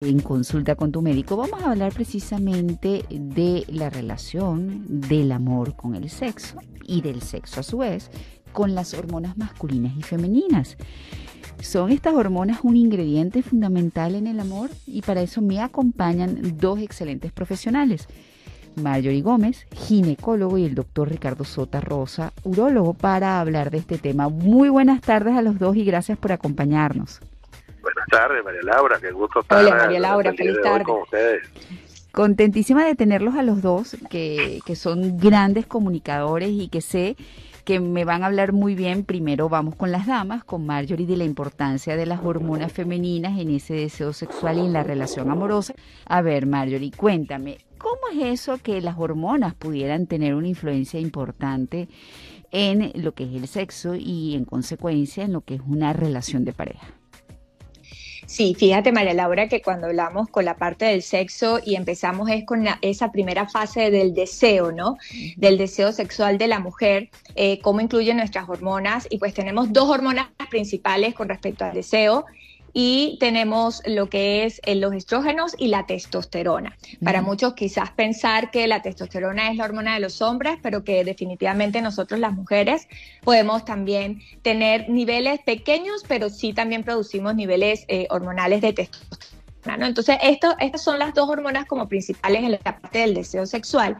En consulta con tu médico vamos a hablar precisamente de la relación del amor con el sexo y del sexo a su vez con las hormonas masculinas y femeninas. ¿Son estas hormonas un ingrediente fundamental en el amor? Y para eso me acompañan dos excelentes profesionales. Marjorie Gómez, ginecólogo, y el doctor Ricardo Sota Rosa, urólogo, para hablar de este tema. Muy buenas tardes a los dos y gracias por acompañarnos. Buenas tardes, María Laura, qué gusto estar Hola, María Laura, feliz tarde. con ustedes. Contentísima de tenerlos a los dos, que, que son grandes comunicadores y que sé que me van a hablar muy bien. Primero vamos con las damas, con Marjorie, de la importancia de las hormonas femeninas en ese deseo sexual y en la relación amorosa. A ver, Marjorie, cuéntame, ¿cómo es eso que las hormonas pudieran tener una influencia importante en lo que es el sexo y en consecuencia en lo que es una relación de pareja? Sí, fíjate María Laura que cuando hablamos con la parte del sexo y empezamos es con esa primera fase del deseo, ¿no? Del deseo sexual de la mujer, eh, cómo incluyen nuestras hormonas y pues tenemos dos hormonas principales con respecto al deseo y tenemos lo que es eh, los estrógenos y la testosterona. Para muchos quizás pensar que la testosterona es la hormona de los hombres, pero que definitivamente nosotros las mujeres podemos también tener niveles pequeños, pero sí también producimos niveles eh, hormonales de testosterona. Entonces, esto, estas son las dos hormonas como principales en la parte del deseo sexual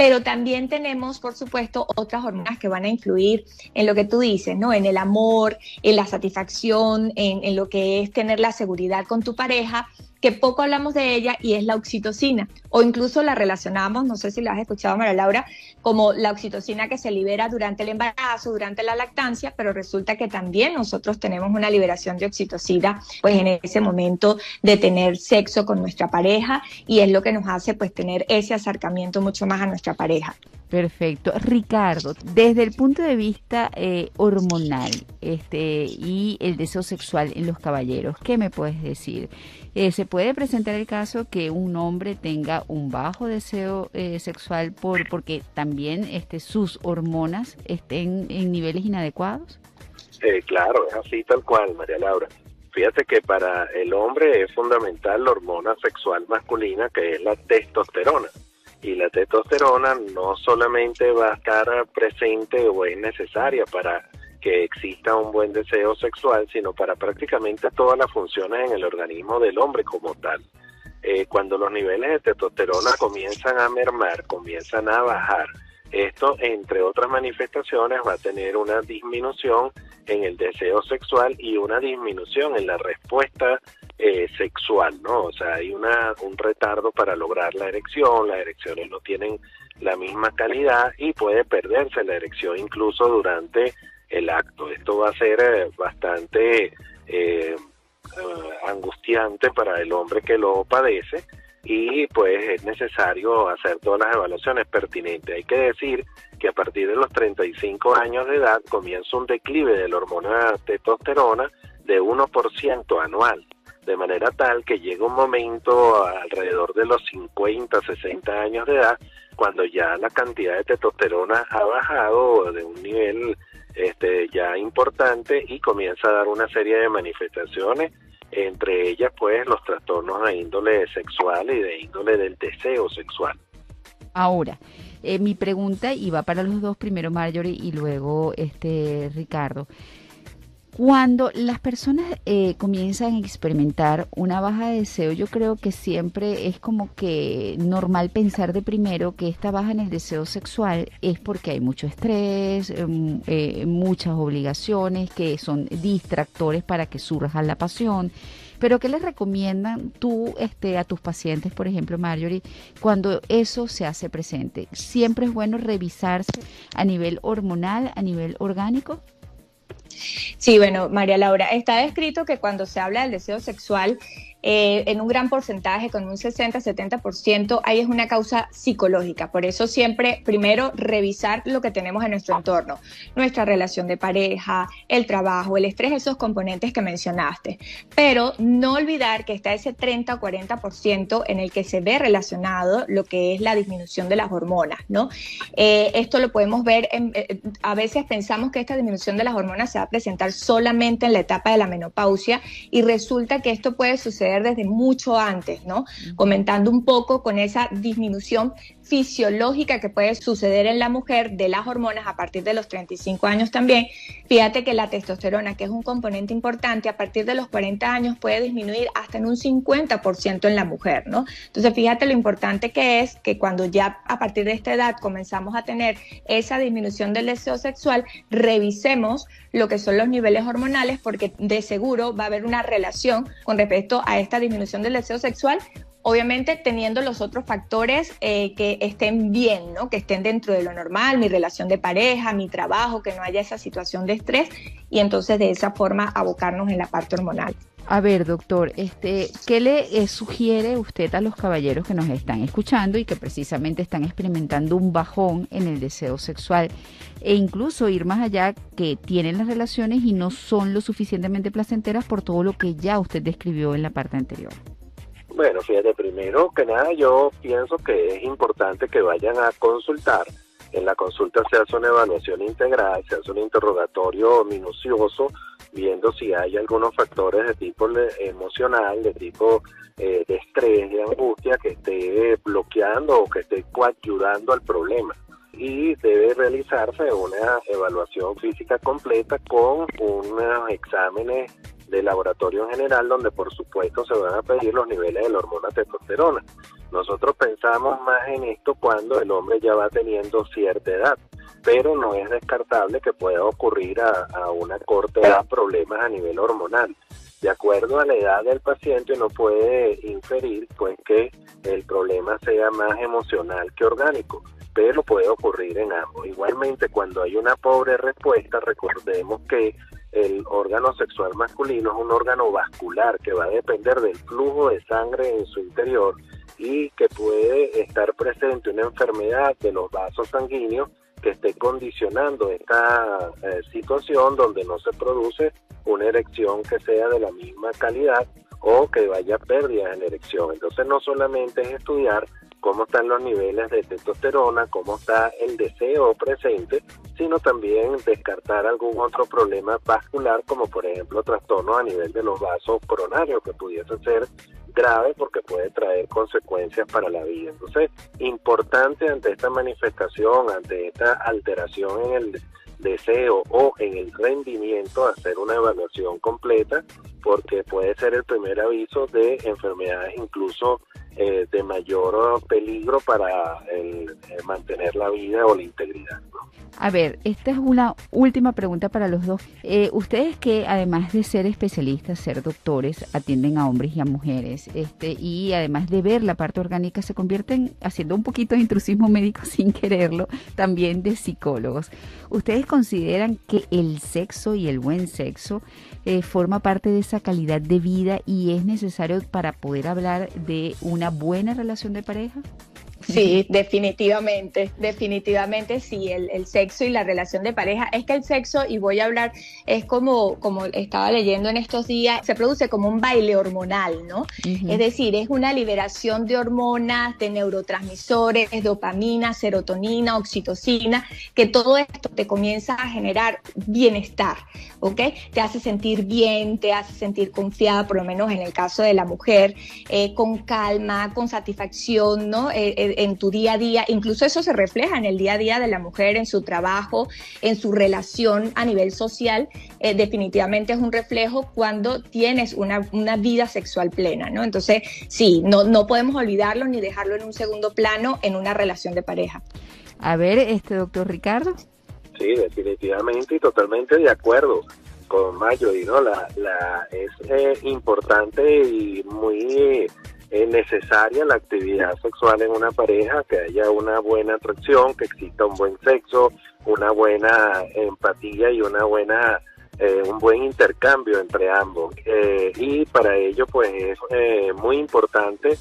pero también tenemos, por supuesto, otras hormonas que van a influir en lo que tú dices, ¿no? En el amor, en la satisfacción, en, en lo que es tener la seguridad con tu pareja que poco hablamos de ella y es la oxitocina, o incluso la relacionamos, no sé si la has escuchado María Laura, como la oxitocina que se libera durante el embarazo, durante la lactancia, pero resulta que también nosotros tenemos una liberación de oxitocina pues en ese momento de tener sexo con nuestra pareja y es lo que nos hace pues tener ese acercamiento mucho más a nuestra pareja. Perfecto. Ricardo, desde el punto de vista eh, hormonal este, y el deseo sexual en los caballeros, ¿qué me puedes decir? Eh, ¿Se puede presentar el caso que un hombre tenga un bajo deseo eh, sexual por, porque también este, sus hormonas estén en niveles inadecuados? claro, es así tal cual, María Laura. Fíjate que para el hombre es fundamental la hormona sexual masculina que es la testosterona y la testosterona no solamente va a estar presente o es necesaria para que exista un buen deseo sexual, sino para prácticamente todas las funciones en el organismo del hombre como tal. Eh, cuando los niveles de testosterona comienzan a mermar, comienzan a bajar, esto, entre otras manifestaciones, va a tener una disminución en el deseo sexual y una disminución en la respuesta eh, sexual, ¿no? O sea, hay una, un retardo para lograr la erección, las erecciones no tienen la misma calidad y puede perderse la erección incluso durante el acto. Esto va a ser eh, bastante eh, angustiante para el hombre que lo padece y pues es necesario hacer todas las evaluaciones pertinentes. Hay que decir que a partir de los 35 años de edad comienza un declive de la hormona testosterona de 1% anual de manera tal que llega un momento alrededor de los 50, 60 años de edad, cuando ya la cantidad de testosterona ha bajado de un nivel este, ya importante y comienza a dar una serie de manifestaciones, entre ellas pues los trastornos de índole sexual y de índole del deseo sexual. Ahora, eh, mi pregunta, va para los dos, primero Marjorie y luego este Ricardo. Cuando las personas eh, comienzan a experimentar una baja de deseo, yo creo que siempre es como que normal pensar de primero que esta baja en el deseo sexual es porque hay mucho estrés, em, eh, muchas obligaciones que son distractores para que surja la pasión. Pero ¿qué les recomiendan tú este, a tus pacientes, por ejemplo, Marjorie, cuando eso se hace presente? ¿Siempre es bueno revisarse a nivel hormonal, a nivel orgánico? Sí, bueno, María Laura, está descrito que cuando se habla del deseo sexual, eh, en un gran porcentaje, con un 60-70%, ahí es una causa psicológica. Por eso siempre, primero, revisar lo que tenemos en nuestro entorno, nuestra relación de pareja, el trabajo, el estrés, esos componentes que mencionaste. Pero no olvidar que está ese 30 o 40% en el que se ve relacionado lo que es la disminución de las hormonas, ¿no? Eh, esto lo podemos ver, eh, a veces pensamos que esta disminución de las hormonas se va a presentar solamente en la etapa de la menopausia y resulta que esto puede suceder desde mucho antes, ¿no? Comentando un poco con esa disminución fisiológica que puede suceder en la mujer de las hormonas a partir de los 35 años también. Fíjate que la testosterona, que es un componente importante, a partir de los 40 años puede disminuir hasta en un 50% en la mujer, ¿no? Entonces, fíjate lo importante que es que cuando ya a partir de esta edad comenzamos a tener esa disminución del deseo sexual, revisemos lo que son los niveles hormonales porque de seguro va a haber una relación con respecto a esta disminución del deseo sexual obviamente teniendo los otros factores eh, que estén bien, ¿no? que estén dentro de lo normal, mi relación de pareja, mi trabajo, que no haya esa situación de estrés y entonces de esa forma abocarnos en la parte hormonal. A ver, doctor, este, ¿qué le eh, sugiere usted a los caballeros que nos están escuchando y que precisamente están experimentando un bajón en el deseo sexual e incluso ir más allá que tienen las relaciones y no son lo suficientemente placenteras por todo lo que ya usted describió en la parte anterior? Bueno, fíjate, primero que nada yo pienso que es importante que vayan a consultar. En la consulta se hace una evaluación integral, se hace un interrogatorio minucioso, viendo si hay algunos factores de tipo emocional, de tipo eh, de estrés, de angustia, que esté bloqueando o que esté coayudando al problema y debe realizarse una evaluación física completa con unos exámenes de laboratorio en general, donde por supuesto se van a pedir los niveles de la hormona testosterona. Nosotros pensamos más en esto cuando el hombre ya va teniendo cierta edad, pero no es descartable que pueda ocurrir a, una corta edad problemas a nivel hormonal. De acuerdo a la edad del paciente uno puede inferir pues que el problema sea más emocional que orgánico, pero puede ocurrir en ambos. Igualmente cuando hay una pobre respuesta, recordemos que el órgano sexual masculino es un órgano vascular que va a depender del flujo de sangre en su interior y que puede estar presente una enfermedad de los vasos sanguíneos que esté condicionando esta eh, situación donde no se produce una erección que sea de la misma calidad o que vaya pérdida en erección. Entonces no solamente es estudiar cómo están los niveles de testosterona, cómo está el deseo presente, sino también descartar algún otro problema vascular, como por ejemplo trastornos a nivel de los vasos coronarios, que pudiese ser grave porque puede traer consecuencias para la vida. Entonces, importante ante esta manifestación, ante esta alteración en el deseo o en el rendimiento, hacer una evaluación completa, porque puede ser el primer aviso de enfermedades incluso eh, de mayor peligro para eh, mantener la vida o la integridad. A ver, esta es una última pregunta para los dos. Eh, ustedes que además de ser especialistas, ser doctores, atienden a hombres y a mujeres, este, y además de ver la parte orgánica, se convierten haciendo un poquito de intrusismo médico sin quererlo, también de psicólogos. ¿Ustedes consideran que el sexo y el buen sexo eh, forma parte de esa calidad de vida y es necesario para poder hablar de una buena relación de pareja? Sí, definitivamente, definitivamente sí, el, sexo y la relación de pareja. Es que el sexo, y voy a hablar, es como, como estaba leyendo en estos días, se produce como un baile hormonal, ¿no? Es decir, es una liberación de hormonas, de neurotransmisores, dopamina, serotonina, oxitocina, que todo esto te comienza a generar bienestar, ¿ok? Te hace sentir bien, te hace sentir confiada, por lo menos en el caso de la mujer, eh, con calma, con satisfacción, ¿no? Eh, eh, en tu día a día, incluso eso se refleja en el día a día de la mujer, en su trabajo, en su relación a nivel social, eh, definitivamente es un reflejo cuando tienes una, vida sexual plena, ¿no? Entonces, sí, no, no podemos olvidarlo ni dejarlo en un segundo plano en una relación de pareja. A ver, este doctor Ricardo. Sí, definitivamente y totalmente de acuerdo con Mayo y no la, la es eh, importante y muy es necesaria la actividad sexual en una pareja, que haya una buena atracción, que exista un buen sexo, una buena empatía y una buena eh, un buen intercambio entre ambos. Eh, y para ello, pues es eh, muy importante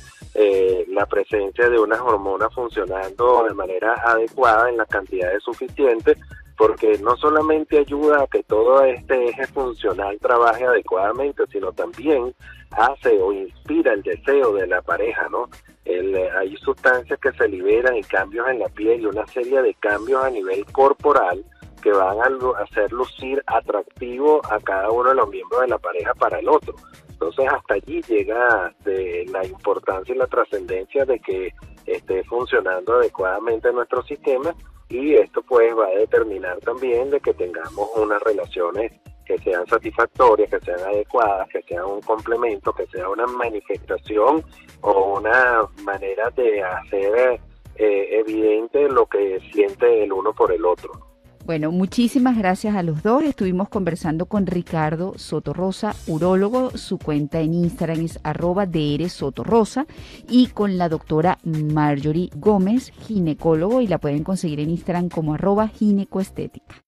la presencia de unas hormonas funcionando de manera adecuada en las cantidades suficientes porque no solamente ayuda a que todo este eje funcional trabaje adecuadamente, sino también hace o inspira el deseo de la pareja, ¿no? El, eh, hay sustancias que se liberan y cambios en la piel y una serie de cambios a nivel corporal que van a hacer lucir atractivo a cada uno de los miembros de la pareja para el otro. Entonces hasta allí llega de la importancia y la trascendencia de que esté funcionando adecuadamente nuestro sistema y esto pues va a determinar también de que tengamos unas relaciones que sean satisfactorias, que sean adecuadas, que sean un complemento, que sea una manifestación o una manera de hacer eh, evidente lo que siente el uno por el otro. Bueno, muchísimas gracias a los dos. Estuvimos conversando con Ricardo Sotorrosa, urólogo. Su cuenta en Instagram es arroba Sotorrosa. Y con la doctora Marjorie Gómez, ginecólogo, y la pueden conseguir en Instagram como arroba ginecoestética.